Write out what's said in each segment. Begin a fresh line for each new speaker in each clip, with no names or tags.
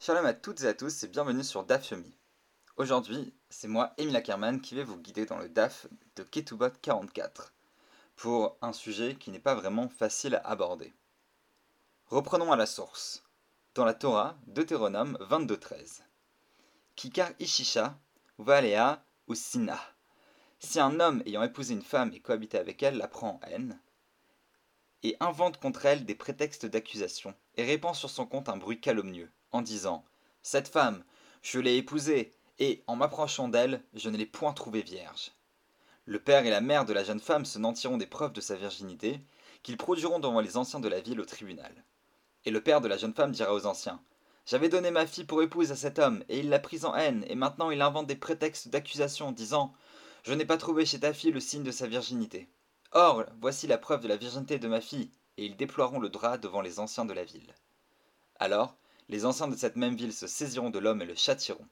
Shalom à toutes et à tous et bienvenue sur DAF. Aujourd'hui, c'est moi, Emile Ackerman, qui vais vous guider dans le DAF de Ketubot 44 pour un sujet qui n'est pas vraiment facile à aborder. Reprenons à la source. Dans la Torah, Deutéronome 22.13. Kikar Ishisha, Valea ou Sina. Si un homme ayant épousé une femme et cohabité avec elle la prend en haine, et invente contre elle des prétextes d'accusation, et répand sur son compte un bruit calomnieux, en disant Cette femme, je l'ai épousée, et en m'approchant d'elle, je ne l'ai point trouvée vierge. Le père et la mère de la jeune femme se nantiront des preuves de sa virginité, qu'ils produiront devant les anciens de la ville au tribunal. Et le père de la jeune femme dira aux anciens J'avais donné ma fille pour épouse à cet homme, et il l'a prise en haine, et maintenant il invente des prétextes d'accusation, disant Je n'ai pas trouvé chez ta fille le signe de sa virginité. Or, voici la preuve de la virginité de ma fille, et ils déploieront le drap devant les anciens de la ville. Alors, les anciens de cette même ville se saisiront de l'homme et le châtieront.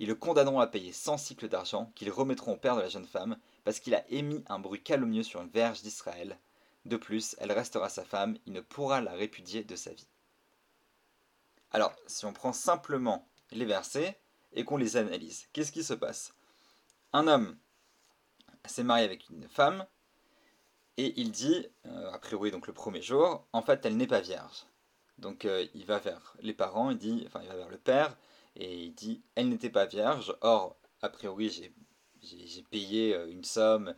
Ils le condamneront à payer cent cycles d'argent qu'ils remettront au père de la jeune femme, parce qu'il a émis un bruit calomnieux sur une verge d'Israël. De plus, elle restera sa femme, il ne pourra la répudier de sa vie. Alors, si on prend simplement les versets et qu'on les analyse, qu'est-ce qui se passe? Un homme s'est marié avec une femme, et il dit, euh, a priori donc le premier jour, en fait elle n'est pas vierge. Donc euh, il va vers les parents, il dit, enfin il va vers le père, et il dit, elle n'était pas vierge. Or, a priori j'ai payé euh, une somme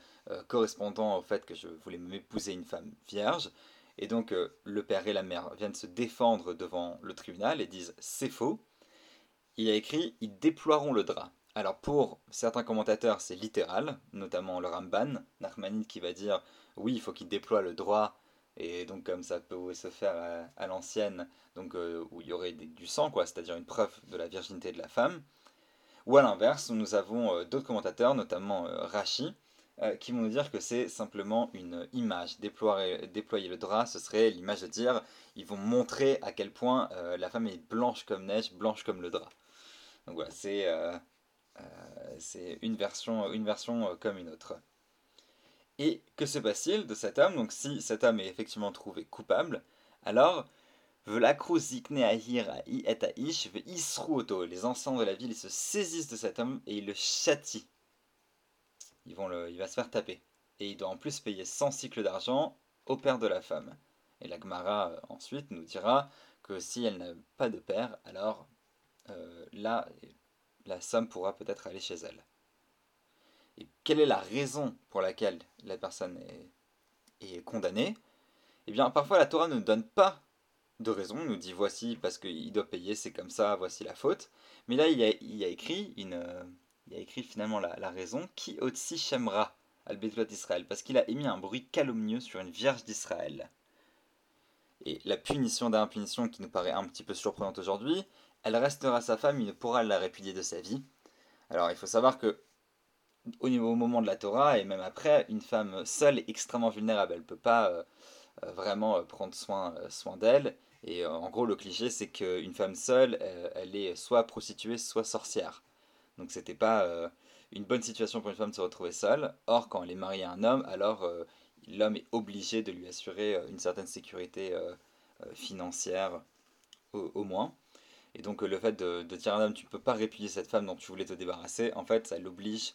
correspondant au fait que je voulais m'épouser une femme vierge. Et donc le père et la mère viennent se défendre devant le tribunal et disent c'est faux. Il a écrit ils déploieront le drap. Alors pour certains commentateurs c'est littéral, notamment le Ramban, Nachmanide qui va dire oui, il faut qu'il déploie le droit, et donc comme ça peut se faire à, l'ancienne, donc euh, où il y aurait du sang, quoi, c'est-à-dire une preuve de la virginité de la femme. Ou à l'inverse, nous avons euh, d'autres commentateurs, notamment euh, Rashi, qui vont nous dire que c'est simplement une image. Déployer, déployer le drap, ce serait l'image de dire, ils vont montrer à quel point la femme est blanche comme neige, blanche comme le drap. Donc voilà, c'est une version, une version comme une autre. Et que se passe-t-il de cet homme? Donc si cet homme est effectivement trouvé coupable, alors les anciens de la ville se saisissent de cet homme et ils le châtient. Ils le, il va se faire taper. Et il doit en plus payer 100 cycles d'argent au père de la femme. Et la Gemara euh, ensuite nous dira que si elle n'a pas de père, alors euh, là, la somme pourra peut-être aller chez elle. Et quelle est la raison pour laquelle la personne est, condamnée? Eh bien, parfois la Torah ne donne pas de raison, nous dit voici parce qu'il doit payer, c'est comme ça, voici la faute. Mais là, il y a, écrit une, il a écrit finalement la, raison qui otsi shemra al d'Israël parce qu'il a émis un bruit calomnieux sur une vierge d'Israël. Et la punition d'un punition qui nous paraît un petit peu surprenante aujourd'hui, elle restera sa femme, il ne pourra la répudier de sa vie. Alors il faut savoir que au, niveau, au moment de la Torah et même après, une femme seule est extrêmement vulnérable. Elle ne peut pas euh, euh, vraiment euh, prendre soin, soin d'elle. Et en gros, le cliché, c'est qu'une femme seule, elle est soit prostituée, soit sorcière. Donc c'était pas une bonne situation pour une femme de se retrouver seule. Or, quand elle est mariée à un homme, alors l'homme est obligé de lui assurer une certaine sécurité financière, au, moins. Et donc le fait de, de, dire à un homme, tu ne peux pas répudier cette femme dont tu voulais te débarrasser, en fait, ça l'oblige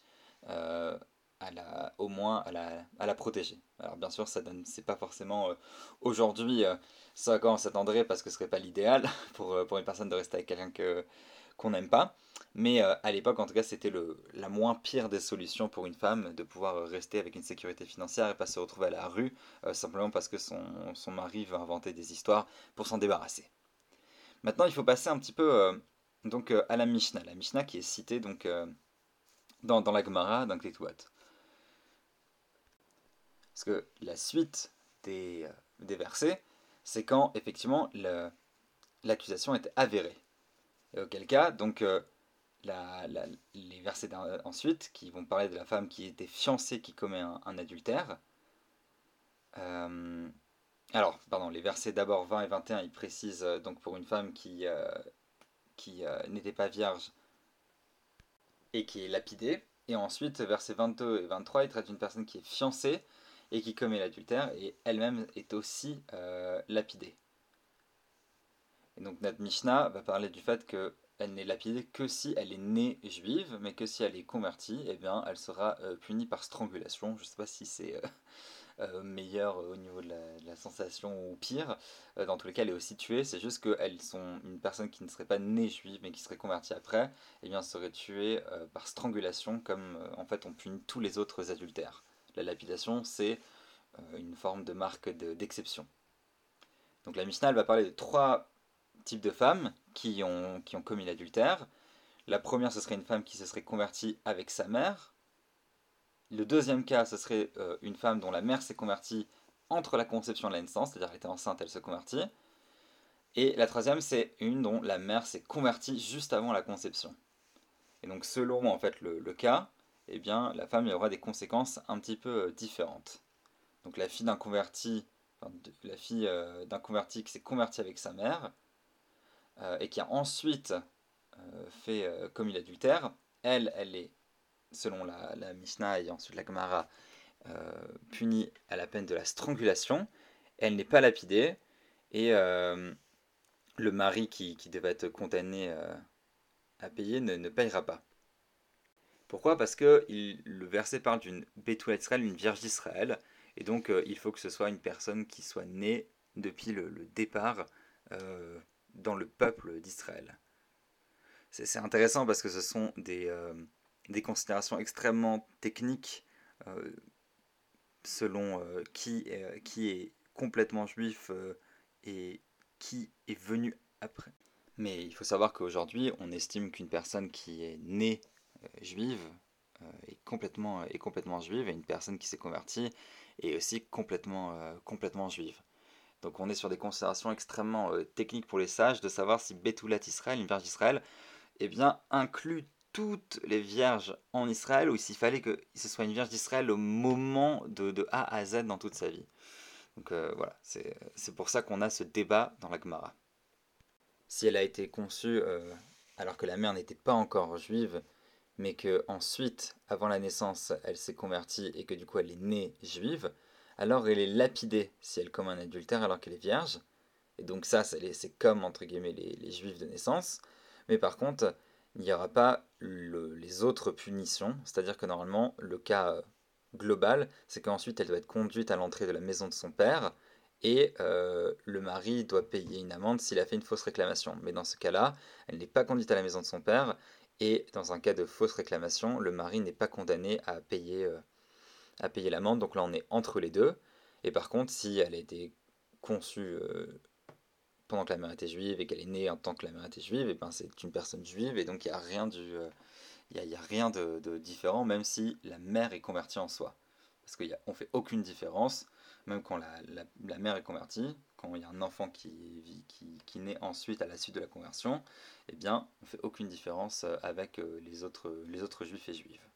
euh, à la, au moins à la, à la protéger. Alors bien sûr, ça donne, c'est pas forcément euh, aujourd'hui euh, ça à quoi on s'attendrait parce que ce serait pas l'idéal pour, pour une personne de rester avec quelqu'un que, qu'on n'aime pas. Mais à l'époque, en tout cas, c'était le, la moins pire des solutions pour une femme de pouvoir rester avec une sécurité financière et pas se retrouver à la rue simplement parce que son, son mari veut inventer des histoires pour s'en débarrasser. Maintenant, il faut passer un petit peu donc à la Mishnah. La Mishnah qui est citée donc dans, dans la Gemara d'un Ketouat. Parce que la suite des, euh, versets, c'est quand effectivement l'accusation est avérée. Et auquel cas, donc, euh, les versets ensuite, qui vont parler de la femme qui était fiancée, qui commet un, adultère. Euh, alors, pardon, les versets d'abord 20 et 21, ils précisent donc pour une femme qui, qui n'était pas vierge, et qui est lapidé. Et ensuite, versets 22 et 23, il traite d'une personne qui est fiancée et qui commet l'adultère, et elle-même est aussi euh, lapidée. Et donc notre Mishnah va parler du fait qu'elle n'est lapidée que si elle est née juive, mais que si elle est convertie, eh bien, elle sera euh, punie par strangulation. Je ne sais pas si c'est euh, euh, meilleur au niveau de la, sensation ou pire. dans tous les cas, elle est aussi tuée. C'est juste qu'elles sont une personne qui ne serait pas née juive, mais qui serait convertie après, eh bien, serait tuée par strangulation, comme en fait on punit tous les autres adultères. La lapidation, c'est une forme de marque d'exception. Donc la Mishnah, va parler de trois types de femmes qui ont, qui ont commis l'adultère. La première, ce serait une femme qui se serait convertie avec sa mère. Le deuxième cas, ce serait euh, une femme dont la mère s'est convertie entre la conception et la naissance, c'est-à-dire elle était enceinte, elle se convertit. Et la troisième, c'est une dont la mère s'est convertie juste avant la conception. Et donc selon en fait le, cas, eh bien la femme y aura des conséquences un petit peu euh, différentes. Donc la fille d'un converti, la fille euh, d'un converti qui s'est convertie avec sa mère, et qui a ensuite fait commis l'adultère, elle, elle est, selon la, Mishnah et ensuite la Gemara, punie à la peine de la strangulation. Elle n'est pas lapidée et le mari qui, devait être condamné à payer ne, ne payera pas. Pourquoi? Parce que il, le verset parle d'une Betoulet Israël, une vierge d'Israël, et donc il faut que ce soit une personne qui soit née depuis le, départ dans le peuple d'Israël. C'est intéressant parce que ce sont des, euh, des considérations extrêmement techniques euh, selon euh, qui, qui est complètement juif et qui est venu après. Mais il faut savoir qu'aujourd'hui, on estime qu'une personne qui est née juive est, complètement, est complètement juive et une personne qui s'est convertie est aussi complètement, complètement juive. Donc on est sur des considérations extrêmement euh, techniques pour les sages de savoir si Betoulat Israël, une vierge d'Israël, eh bien, inclut toutes les vierges en Israël ou s'il fallait que ce soit une vierge d'Israël au moment de, A à Z dans toute sa vie. Donc euh, voilà, c'est pour ça qu'on a ce débat dans la Gemara. Si elle a été conçue euh, alors que la mère n'était pas encore juive, mais que ensuite, avant la naissance, elle s'est convertie et que du coup elle est née juive, alors elle est lapidée si elle commet un adultère alors qu'elle est vierge. Et donc ça, c'est comme, entre guillemets, les, juifs de naissance. Mais par contre, il n'y aura pas les autres punitions. C'est-à-dire que normalement, le cas euh, global, c'est qu'ensuite elle doit être conduite à l'entrée de la maison de son père. Et euh, le mari doit payer une amende s'il a fait une fausse réclamation. Mais dans ce cas-là, elle n'est pas conduite à la maison de son père. Et dans un cas de fausse réclamation, le mari n'est pas condamné à payer euh, payer l'amende. Donc là, on est entre les deux. Et par contre, si elle a été conçue pendant que la mère était juive et qu'elle est née en tant que la mère était juive, et ben c'est une personne juive et donc il n'y a rien, du, euh, il y a, rien de, différent, même si la mère est convertie en soi. Parce qu'on fait aucune différence, même quand la, la, mère est convertie, quand il y a un enfant qui, qui, qui, naît ensuite à la suite de la conversion, eh bien, on fait aucune différence euh, avec les autres, les autres juifs et juives.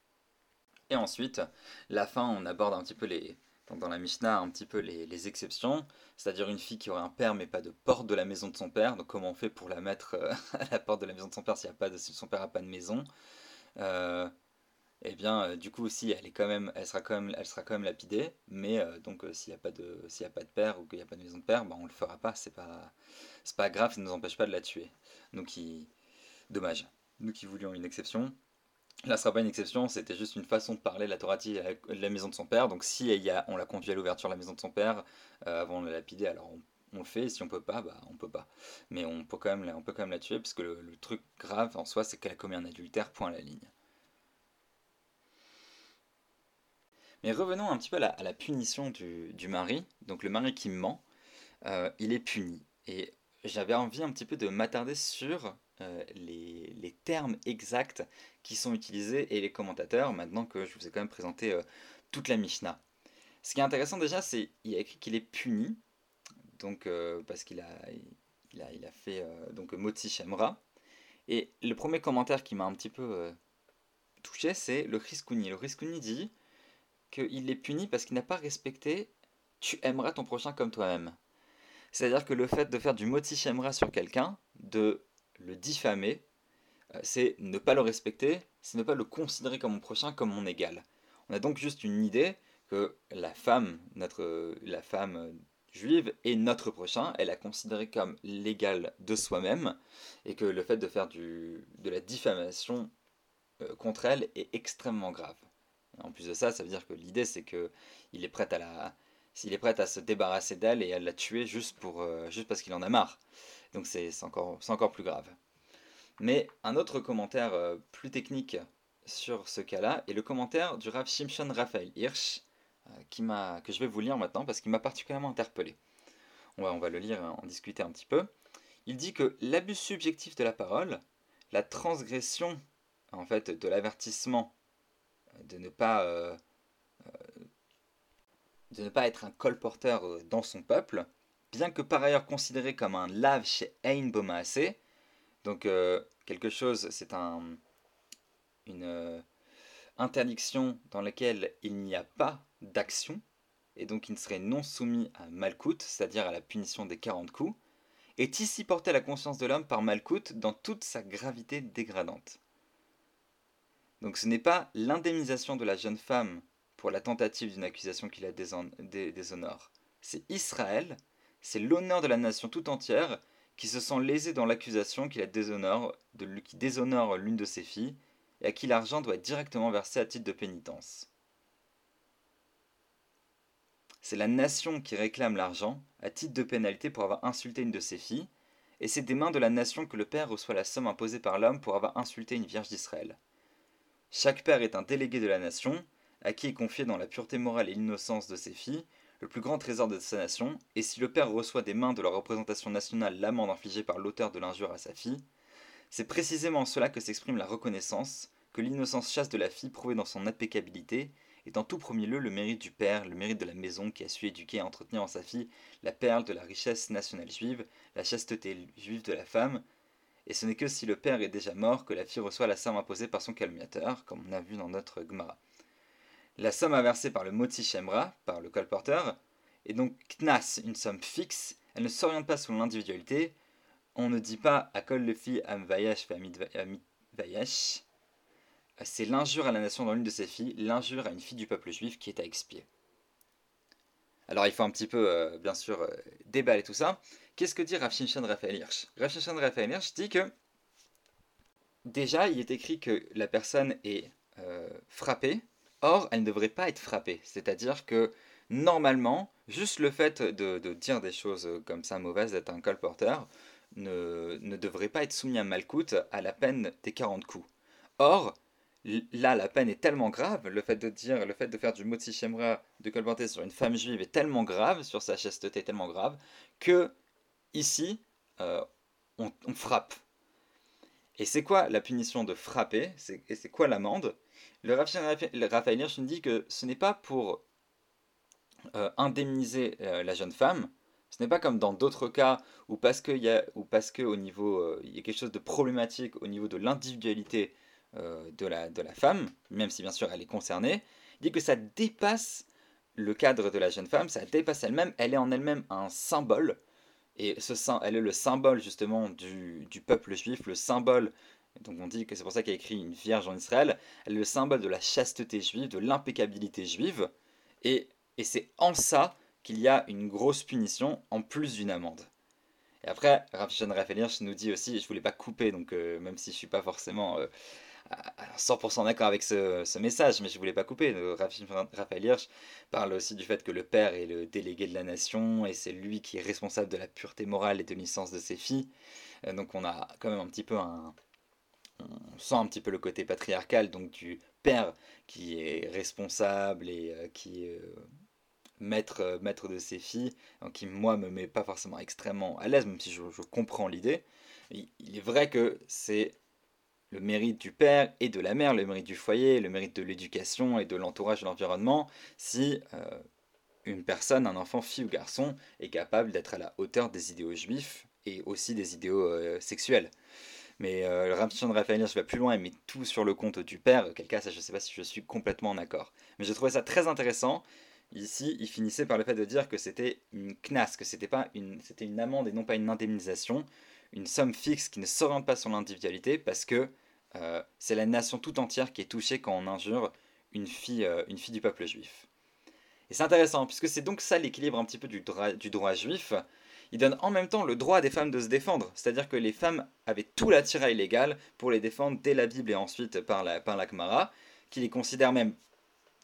Et ensuite, la fin, on aborde un petit peu les, donc dans la Mishnah, un petit peu les, exceptions, c'est-à-dire une fille qui aurait un père mais pas de porte de la maison de son père. Donc comment on fait pour la mettre euh, à la porte de la maison de son père a pas de, si son père n'a pas de maison? Euh, Eh bien, euh, du coup aussi, elle est quand même, elle sera quand même, elle sera quand même lapidée. Mais donc s'il n'y a pas de, s'il a pas de père ou qu'il n'y a pas de maison de père, ben, on le fera pas. C'est pas, pas grave, ça ne nous empêche pas de la tuer. Donc, dommage. Nous qui voulions une exception, Là, ce sera pas une exception, c'était juste une façon de parler la Torah de la maison de son père. Donc, si on l'a conduit à l'ouverture de la maison de son père euh, avant de la lapider, alors on, le fait. si on peut pas, bah on peut pas. Mais on peut quand même, la tuer, puisque le, le truc grave en soi, c'est qu'elle a commis un adultère, point à la ligne. Mais revenons un petit peu à la, punition du, mari. Donc, le mari qui ment, euh, il est puni. Et j'avais envie un petit peu de m'attarder sur euh, les, termes exacts qui sont utilisés et les commentateurs, maintenant que je vous ai quand même présenté euh, toute la Mishnah. Ce qui est intéressant déjà, c'est qu'il a écrit qu'il est puni, donc euh, parce qu'il a, il a, fait donc Moti Shemra. Et le premier commentaire qui m'a un petit peu touché, c'est le Riskouni. Le Riskouni dit qu'il est puni parce qu'il n'a pas respecté tu aimeras ton prochain comme toi-même. C'est-à-dire que le fait de faire du Moti Shemra sur quelqu'un, de le diffamer, euh, c'est ne pas le respecter, c'est ne pas le considérer comme mon prochain, comme mon égal. On a donc juste une idée que la femme, notre, la femme juive et notre prochain, elle a considéré comme l'égal de soi-même, et que le fait de faire du, de la diffamation euh, contre elle est extrêmement grave. En plus de ça, ça veut dire que l'idée c'est que il est prêt à la, s'il est prêt à se débarrasser d'elle et à la tuer juste euh, parce qu'il en a marre. Donc c'est encore, plus grave. Mais un autre commentaire euh, plus technique sur ce cas-là est le commentaire du Rav Shimshon Raphaël Hirsch, euh, que je vais vous lire maintenant parce qu'il m'a particulièrement interpellé. On va, le lire, en discuter un petit peu. Il dit que l'abus subjectif de la parole, la transgression en fait de l'avertissement de ne pas de ne pas être un colporteur dans son peuple, bien que par ailleurs considéré comme un lave chez Ein Bomaase, donc euh, quelque chose, c'est un, une euh, interdiction dans laquelle il n'y a pas d'action, et donc il serait non soumis à Malkout, c'est-à-dire à la punition des 40 coups, est ici porté à la conscience de l'homme par Malkout dans toute sa gravité dégradante. Donc ce n'est pas l'indemnisation de la jeune femme pour la tentative d'une accusation qui la déshonore. C'est Israël, c'est l'honneur de la nation tout entière qui se sent lésé dans l'accusation qui la déshonore, qui déshonore l'une de ses filles, et à qui l'argent doit être directement versé à titre de pénitence. C'est la nation qui réclame l'argent à titre de pénalité pour avoir insulté une de ses filles, et c'est des mains de la nation que le père reçoit la somme imposée par l'homme pour avoir insulté une vierge d'Israël. Chaque père est un délégué de la nation, à qui est confié dans la pureté morale et l'innocence de ses filles le plus grand trésor de sa nation, et si le père reçoit des mains de la représentation nationale l'amende infligée par l'auteur de l'injure à sa fille, c'est précisément en cela que s'exprime la reconnaissance, que l'innocence chasse de la fille prouvée dans son impeccabilité, est en tout premier lieu le mérite du père, le mérite de la maison qui a su éduquer et entretenir en sa fille la perle de la richesse nationale juive, la chasteté juive de la femme, et ce n'est que si le père est déjà mort que la fille reçoit la somme imposée par son calmiateur, comme on a vu dans notre Gemara. La somme inversée par le moti shemra, par le colporteur, est donc knas, une somme fixe. Elle ne s'oriente pas sur l'individualité. On ne dit pas à kol le fi am vayash vayash. C'est l'injure à la nation dans l'une de ses filles, l'injure à une fille du peuple juif qui est à expier. Alors il faut un petit peu, euh, bien sûr, euh, déballer tout ça. Qu'est-ce que dit Rav Shimshon Raphaël Hirsch? Rav Shimshon Raphaël Hirsch dit que déjà il est écrit que la personne est euh, frappée Or, elle ne devrait pas être frappée. C'est-à-dire que normalement, juste le fait de, dire des choses comme ça mauvaises, d'être un colporteur, ne, devrait pas être soumis à malcoute à la peine des 40 coups. Or, là, la peine est tellement grave, le fait de dire, le fait de faire du moti shemra, de colporter sur une femme juive est tellement grave, sur sa chasteté tellement grave, que ici, euh, on, frappe. Et c'est quoi la punition de frapper? Et c'est quoi l'amende? Le Raphaël Hirsch nous dit que ce n'est pas pour euh, indemniser euh, la jeune femme, ce n'est pas comme dans d'autres cas où parce que y a, ou parce que au niveau euh, y a quelque chose de problématique au niveau de l'individualité de, la, de la femme, même si bien sûr elle est concernée, il dit que ça dépasse le cadre de la jeune femme, ça dépasse elle-même, elle est en elle-même un symbole, et ce, elle est le symbole justement du, du peuple juif, le symbole donc on dit que c'est pour ça qu'elle a écrit une vierge en Israël. Elle est le symbole de la chasteté juive, de l'impeccabilité juive. Et, c'est en ça qu'il y a une grosse punition en plus d'une amende. Et après, Rav Raphaël nous dit aussi, je voulais pas couper, donc euh, même si je suis pas forcément euh, à 100% d'accord avec ce, message, mais je voulais pas couper. Rav Raphaël Hirsch parle aussi du fait que le père est le délégué de la nation et c'est lui qui est responsable de la pureté morale et de licence de ses filles. Euh, donc on a quand même un petit peu un, on sent un petit peu le côté patriarcal, donc du père qui est responsable et euh, qui est euh, maître, euh, maître de ses filles, qui moi me met pas forcément extrêmement à l'aise, même si je, comprends l'idée. Il, est vrai que c'est le mérite du père et de la mère, le mérite du foyer, le mérite de l'éducation et de l'entourage de l'environnement, si une personne, un enfant, fille ou garçon, est capable d'être à la hauteur des idéaux juifs et aussi des idéaux sexuels. Mais euh, le Ramshan de Raphaël vais plus loin et met tout sur le compte du père. Quel cas, ça, je ne sais pas si je suis complètement en accord. Mais j'ai trouvé ça très intéressant. Ici, il finissait par le fait de dire que c'était une knas, que c'était pas une, c'était une amende et non pas une indemnisation, une somme fixe qui ne s'oriente pas sur l'individualité parce que euh, c'est la nation tout entière qui est touchée quand on injure une fille, euh, une fille du peuple juif. Et c'est intéressant, puisque c'est donc ça l'équilibre un petit peu du droit juif. Il donne en même temps le droit des femmes de se défendre, c'est-à-dire que les femmes avaient tout l'attirail légal pour les défendre dès la Bible et ensuite par la, par la qui les considère même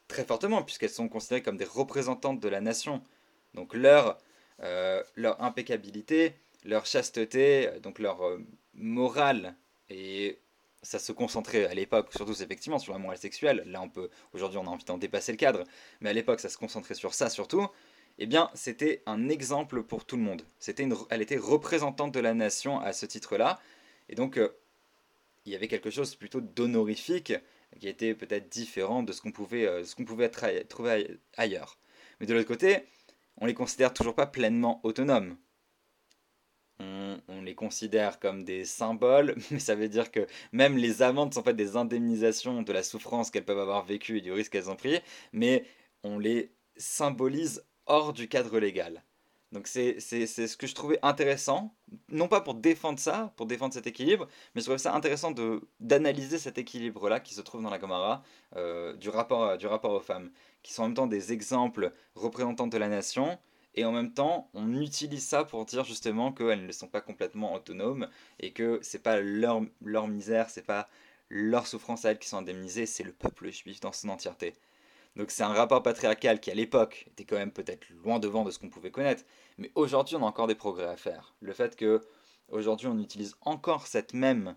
très fortement, puisqu'elles sont considérées comme des représentantes de la nation. Donc leur, euh, leur impeccabilité, leur chasteté, donc leur euh, morale et ça se concentrait à l'époque, surtout effectivement sur la morale sexuelle. Là, on peut, aujourd'hui, on a envie d'en dépasser le cadre, mais à l'époque, ça se concentrait sur ça surtout. Eh bien, c'était un exemple pour tout le monde. Elle était représentante de la nation à ce titre-là, et donc euh, il y avait quelque chose plutôt d'honorifique qui était peut-être différent de ce qu'on pouvait, euh, ce qu'on pouvait trouver ailleurs. Mais de l'autre côté, on les considère toujours pas pleinement autonomes on, les considère comme des symboles, mais ça veut dire que même les amendes sont fait des indemnisations de la souffrance qu'elles peuvent avoir vécue et du risque qu'elles ont pris, mais on les symbolise hors du cadre légal. Donc c'est ce que je trouvais intéressant, non pas pour défendre ça, pour défendre cet équilibre, mais je trouvais ça intéressant d'analyser cet équilibre-là qui se trouve dans la Gomara euh, du, rapport, du rapport aux femmes, qui sont en même temps des exemples représentants de la nation, et en même temps on utilise ça pour dire justement qu'elles ne sont pas complètement autonomes et que c'est pas leur, leur misère, c'est pas leur souffrance à elles qui sont indemnisées, c'est le peuple juif dans son entièreté. Donc c'est un rapport patriarcal qui à l'époque était quand même peut-être loin devant de ce qu'on pouvait connaître, mais aujourd'hui on a encore des progrès à faire. Le fait que aujourd'hui on utilise encore cette même,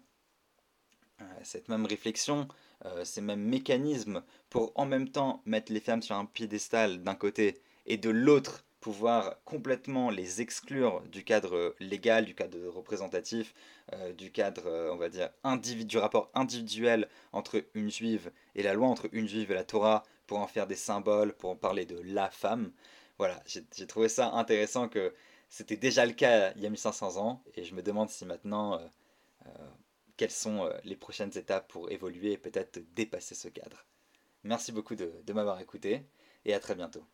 euh, cette même réflexion, euh, ces mêmes mécanismes pour en même temps mettre les femmes sur un piédestal d'un côté et de l'autre pouvoir complètement les exclure du cadre légal, du cadre représentatif, euh, du cadre, on va dire, du rapport individuel entre une juive et la loi, entre une juive et la Torah, pour en faire des symboles, pour en parler de la femme. Voilà, j'ai trouvé ça intéressant que c'était déjà le cas il y a 1500 ans, et je me demande si maintenant, euh, quelles sont les prochaines étapes pour évoluer et peut-être dépasser ce cadre. Merci beaucoup de m'avoir écouté, et à très bientôt.